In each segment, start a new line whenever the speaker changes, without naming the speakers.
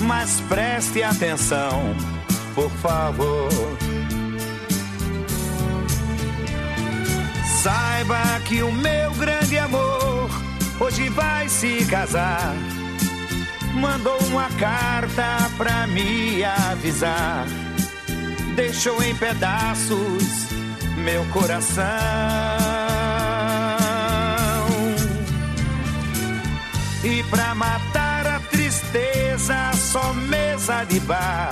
Mas preste atenção, por favor. Saiba que o meu grande amor hoje vai se casar. Mandou uma carta pra me avisar. Deixou em pedaços meu coração. E pra matar só mesa de bar.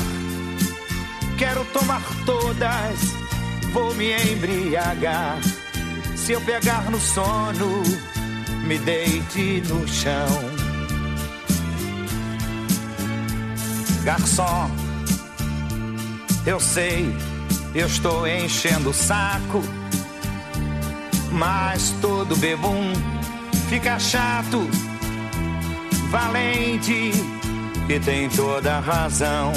Quero tomar todas, vou me embriagar. Se eu pegar no sono, me deite no chão. Garçom, eu sei, eu estou enchendo o saco, mas todo bebum fica chato, valente e tem toda razão.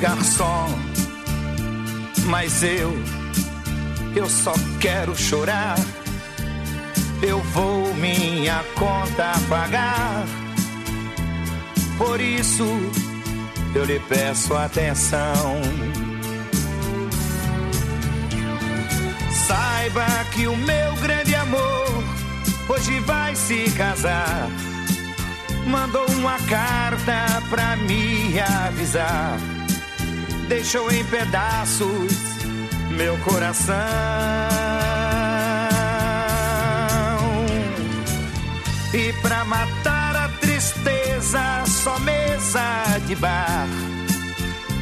Garçom, mas eu eu só quero chorar. Eu vou minha conta pagar. Por isso eu lhe peço atenção. Saiba que o meu grande amor hoje vai se casar. Mandou uma carta pra me avisar. Deixou em pedaços meu coração. E pra matar a tristeza, só mesa de bar.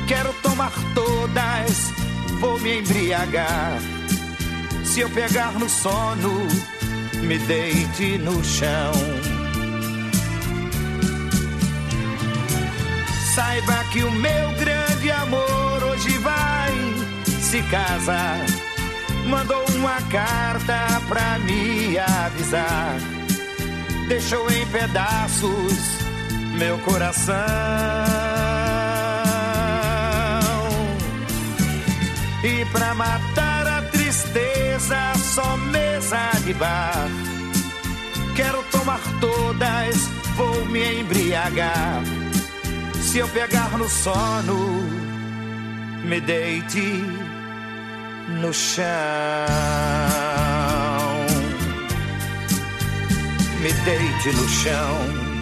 Quero tomar todas, vou me embriagar. Se eu pegar no sono, me deite no chão. Saiba que o meu grande amor hoje vai se casa. Mandou uma carta pra me avisar. Deixou em pedaços meu coração. E pra matar mesa de bar. Quero tomar todas, vou me embriagar. Se eu pegar no sono, me deite no chão. Me deite no chão.